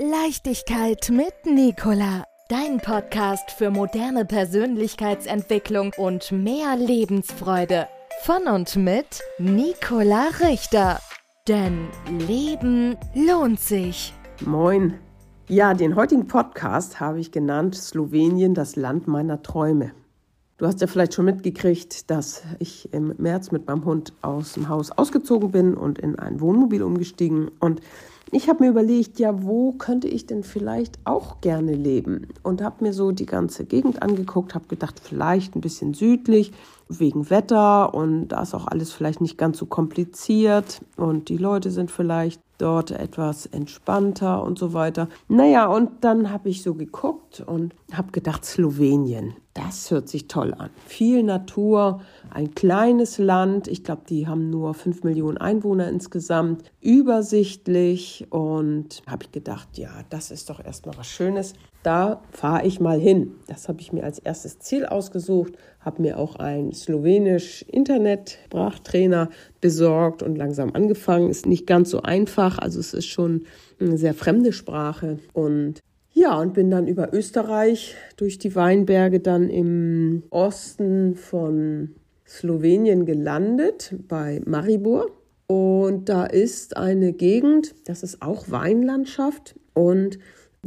Leichtigkeit mit Nicola. Dein Podcast für moderne Persönlichkeitsentwicklung und mehr Lebensfreude. Von und mit Nicola Richter. Denn Leben lohnt sich. Moin. Ja, den heutigen Podcast habe ich genannt Slowenien, das Land meiner Träume. Du hast ja vielleicht schon mitgekriegt, dass ich im März mit meinem Hund aus dem Haus ausgezogen bin und in ein Wohnmobil umgestiegen. Und ich habe mir überlegt, ja, wo könnte ich denn vielleicht auch gerne leben? Und habe mir so die ganze Gegend angeguckt, habe gedacht, vielleicht ein bisschen südlich, wegen Wetter und da ist auch alles vielleicht nicht ganz so kompliziert und die Leute sind vielleicht dort etwas entspannter und so weiter. Naja, und dann habe ich so geguckt und habe gedacht, Slowenien, das hört sich toll an. Viel Natur, ein kleines Land. Ich glaube, die haben nur fünf Millionen Einwohner insgesamt. Übersichtlich und habe ich gedacht, ja, das ist doch erstmal was Schönes. Da fahre ich mal hin. Das habe ich mir als erstes Ziel ausgesucht, habe mir auch ein slowenisch Internet-Sprachtrainer besorgt und langsam angefangen. Ist nicht ganz so einfach, also es ist schon eine sehr fremde Sprache und ja, und bin dann über Österreich durch die Weinberge dann im Osten von Slowenien gelandet, bei Maribor. Und da ist eine Gegend, das ist auch Weinlandschaft. Und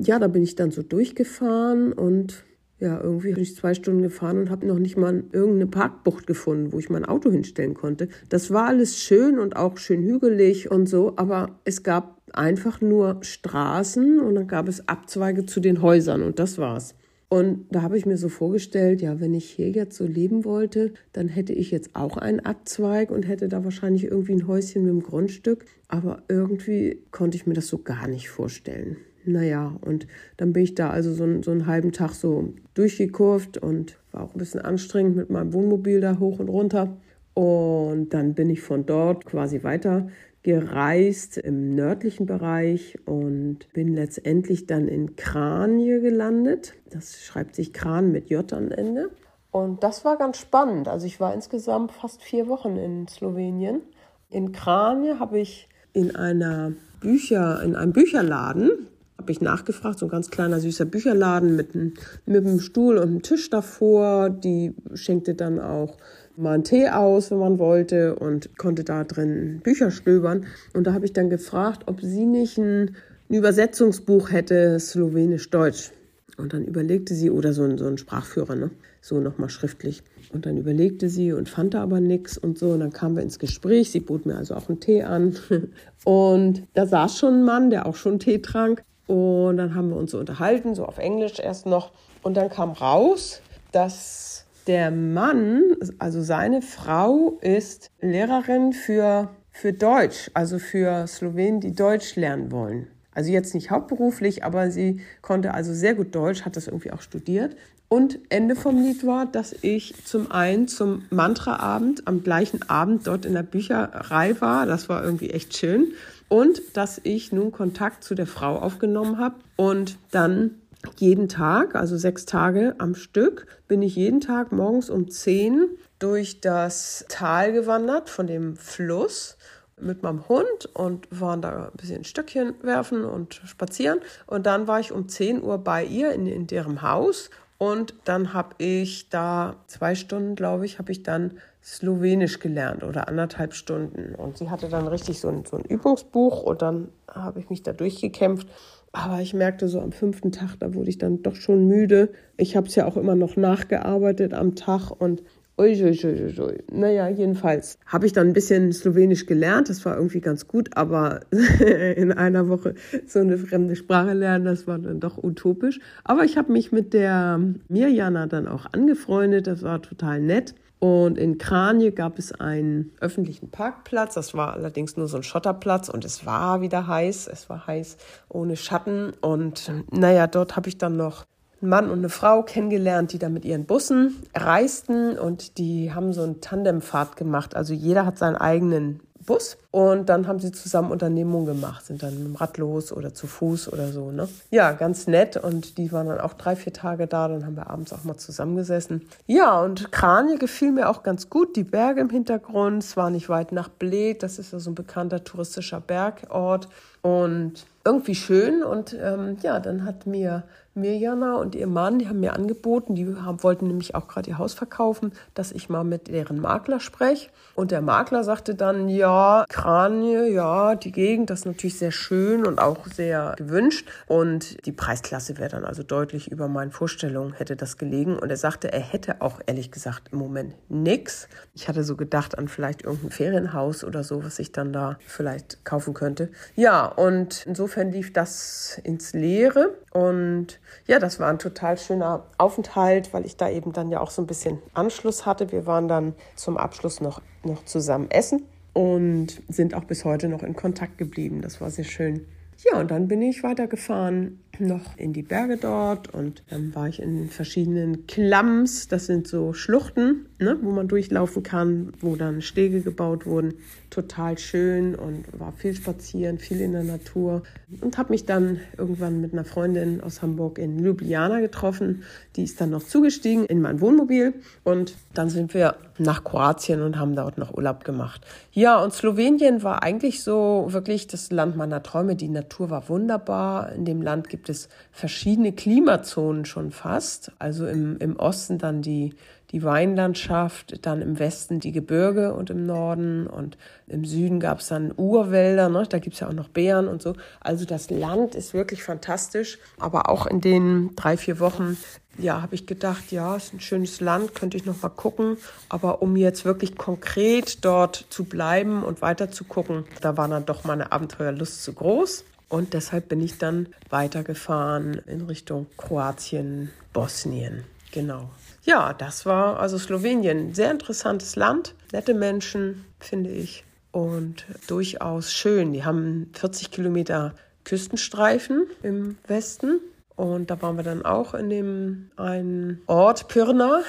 ja, da bin ich dann so durchgefahren und ja, irgendwie bin ich zwei Stunden gefahren und habe noch nicht mal irgendeine Parkbucht gefunden, wo ich mein Auto hinstellen konnte. Das war alles schön und auch schön hügelig und so, aber es gab einfach nur Straßen und dann gab es Abzweige zu den Häusern und das war's. Und da habe ich mir so vorgestellt, ja, wenn ich hier jetzt so leben wollte, dann hätte ich jetzt auch einen Abzweig und hätte da wahrscheinlich irgendwie ein Häuschen mit einem Grundstück. Aber irgendwie konnte ich mir das so gar nicht vorstellen. Naja, und dann bin ich da also so, so einen halben Tag so durchgekurvt und war auch ein bisschen anstrengend mit meinem Wohnmobil da hoch und runter. Und dann bin ich von dort quasi weiter gereist im nördlichen Bereich und bin letztendlich dann in Kranje gelandet. Das schreibt sich Kran mit J am Ende. Und das war ganz spannend. Also ich war insgesamt fast vier Wochen in Slowenien. In Kranje habe ich in einer Bücher, in einem Bücherladen, habe ich nachgefragt, so ein ganz kleiner süßer Bücherladen mit, einem, mit einem Stuhl und einem Tisch davor. Die schenkte dann auch mal einen Tee aus, wenn man wollte und konnte da drin Bücher stöbern. Und da habe ich dann gefragt, ob sie nicht ein, ein Übersetzungsbuch hätte, Slowenisch-Deutsch. Und dann überlegte sie, oder so ein, so ein Sprachführer, ne? so nochmal schriftlich. Und dann überlegte sie und fand da aber nichts und so. Und dann kamen wir ins Gespräch. Sie bot mir also auch einen Tee an. Und da saß schon ein Mann, der auch schon Tee trank. Und dann haben wir uns so unterhalten, so auf Englisch erst noch. Und dann kam raus, dass der Mann, also seine Frau, ist Lehrerin für, für Deutsch, also für Slowenen, die Deutsch lernen wollen. Also jetzt nicht hauptberuflich, aber sie konnte also sehr gut Deutsch, hat das irgendwie auch studiert. Und Ende vom Lied war, dass ich zum einen zum Mantraabend am gleichen Abend dort in der Bücherei war. Das war irgendwie echt schön und dass ich nun Kontakt zu der Frau aufgenommen habe und dann jeden Tag, also sechs Tage am Stück, bin ich jeden Tag morgens um zehn durch das Tal gewandert von dem Fluss mit meinem Hund und waren da ein bisschen Stöckchen werfen und spazieren. Und dann war ich um 10 Uhr bei ihr in, in deren Haus und dann habe ich da zwei Stunden, glaube ich, habe ich dann Slowenisch gelernt oder anderthalb Stunden. Und sie hatte dann richtig so ein, so ein Übungsbuch und dann habe ich mich da durchgekämpft. Aber ich merkte so am fünften Tag, da wurde ich dann doch schon müde. Ich habe es ja auch immer noch nachgearbeitet am Tag und Uiuiuiui. Naja, jedenfalls habe ich dann ein bisschen Slowenisch gelernt. Das war irgendwie ganz gut, aber in einer Woche so eine fremde Sprache lernen, das war dann doch utopisch. Aber ich habe mich mit der Mirjana dann auch angefreundet. Das war total nett. Und in Kranje gab es einen öffentlichen Parkplatz. Das war allerdings nur so ein Schotterplatz und es war wieder heiß. Es war heiß ohne Schatten. Und naja, dort habe ich dann noch einen Mann und eine Frau kennengelernt, die da mit ihren Bussen reisten und die haben so eine Tandemfahrt gemacht. Also jeder hat seinen eigenen Bus Und dann haben sie zusammen Unternehmungen gemacht, sind dann mit dem Rad los oder zu Fuß oder so. Ne? Ja, ganz nett. Und die waren dann auch drei, vier Tage da. Dann haben wir abends auch mal zusammengesessen. Ja, und Kranje gefiel mir auch ganz gut. Die Berge im Hintergrund. Es war nicht weit nach Bled. Das ist ja so ein bekannter touristischer Bergort. Und irgendwie schön. Und ähm, ja, dann hat mir Mirjana und ihr Mann, die haben mir angeboten, die haben, wollten nämlich auch gerade ihr Haus verkaufen, dass ich mal mit deren Makler spreche. Und der Makler sagte dann, ja, Kranje, ja, die Gegend, das ist natürlich sehr schön und auch sehr gewünscht. Und die Preisklasse wäre dann also deutlich über meinen Vorstellungen, hätte das gelegen. Und er sagte, er hätte auch ehrlich gesagt im Moment nichts. Ich hatte so gedacht an vielleicht irgendein Ferienhaus oder so, was ich dann da vielleicht kaufen könnte. Ja, und insofern lief das ins Leere. Und ja, das war ein total schöner Aufenthalt, weil ich da eben dann ja auch so ein bisschen Anschluss hatte. Wir waren dann zum Abschluss noch, noch zusammen essen und sind auch bis heute noch in Kontakt geblieben. Das war sehr schön. Ja, und dann bin ich weitergefahren noch in die Berge dort und dann war ich in verschiedenen Klamms. Das sind so Schluchten, ne, wo man durchlaufen kann, wo dann Stege gebaut wurden. Total schön und war viel spazieren, viel in der Natur und habe mich dann irgendwann mit einer Freundin aus Hamburg in Ljubljana getroffen. Die ist dann noch zugestiegen in mein Wohnmobil und dann sind wir nach Kroatien und haben dort noch Urlaub gemacht. Ja, und Slowenien war eigentlich so wirklich das Land meiner Träume. Die Natur war wunderbar. In dem Land gibt es verschiedene Klimazonen schon fast. Also im, im Osten dann die, die Weinlandschaft, dann im Westen die Gebirge und im Norden und im Süden gab es dann Urwälder, ne? da gibt es ja auch noch Bären und so. Also das Land ist wirklich fantastisch, aber auch in den drei, vier Wochen, ja, habe ich gedacht, ja, ist ein schönes Land, könnte ich noch mal gucken, aber um jetzt wirklich konkret dort zu bleiben und weiter zu gucken, da war dann doch meine Abenteuerlust zu groß. Und deshalb bin ich dann weitergefahren in Richtung Kroatien, Bosnien. Genau. Ja, das war also Slowenien. Sehr interessantes Land, nette Menschen, finde ich. Und durchaus schön. Die haben 40 Kilometer Küstenstreifen im Westen. Und da waren wir dann auch in dem einen Ort, Pirna.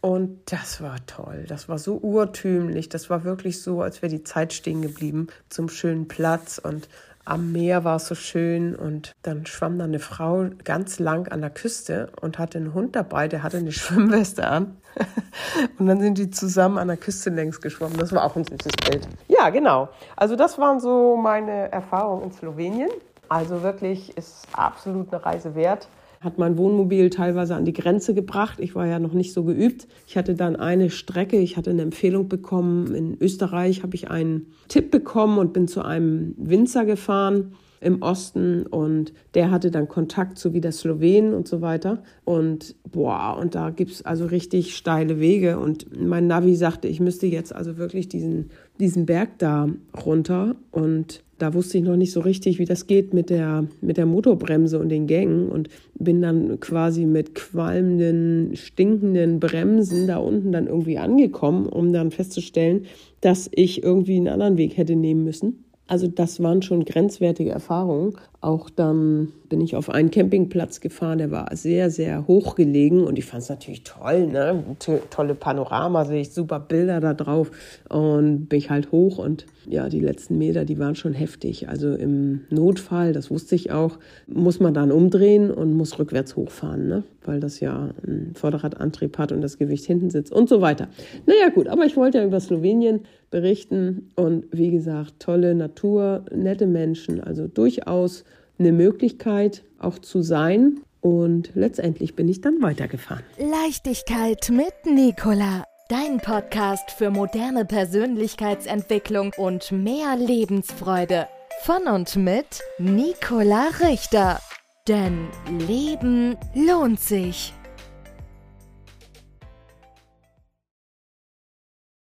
Und das war toll. Das war so urtümlich. Das war wirklich so, als wäre die Zeit stehen geblieben zum schönen Platz. Und am Meer war es so schön und dann schwamm da eine Frau ganz lang an der Küste und hatte einen Hund dabei, der hatte eine Schwimmweste an. und dann sind die zusammen an der Küste längs geschwommen. Das war auch ein süßes Bild. Ja, genau. Also das waren so meine Erfahrungen in Slowenien. Also wirklich ist absolut eine Reise wert hat mein Wohnmobil teilweise an die Grenze gebracht. Ich war ja noch nicht so geübt. Ich hatte dann eine Strecke, ich hatte eine Empfehlung bekommen. In Österreich habe ich einen Tipp bekommen und bin zu einem Winzer gefahren im Osten und der hatte dann Kontakt zu wieder Slowenen und so weiter. Und boah, und da gibt es also richtig steile Wege. Und mein Navi sagte, ich müsste jetzt also wirklich diesen, diesen Berg da runter. Und da wusste ich noch nicht so richtig, wie das geht mit der, mit der Motorbremse und den Gängen und bin dann quasi mit qualmenden, stinkenden Bremsen da unten dann irgendwie angekommen, um dann festzustellen, dass ich irgendwie einen anderen Weg hätte nehmen müssen. Also das waren schon grenzwertige Erfahrungen. Auch dann bin ich auf einen Campingplatz gefahren, der war sehr, sehr hoch gelegen und ich fand es natürlich toll, ne? tolle Panorama, sehe ich super Bilder da drauf und bin ich halt hoch und ja, die letzten Meter, die waren schon heftig. Also im Notfall, das wusste ich auch, muss man dann umdrehen und muss rückwärts hochfahren, ne? weil das ja ein Vorderradantrieb hat und das Gewicht hinten sitzt und so weiter. Naja gut, aber ich wollte ja über Slowenien berichten und wie gesagt, tolle Natur, nette Menschen, also durchaus eine Möglichkeit auch zu sein. Und letztendlich bin ich dann weitergefahren. Leichtigkeit mit Nicola. Dein Podcast für moderne Persönlichkeitsentwicklung und mehr Lebensfreude. Von und mit Nicola Richter. Denn Leben lohnt sich.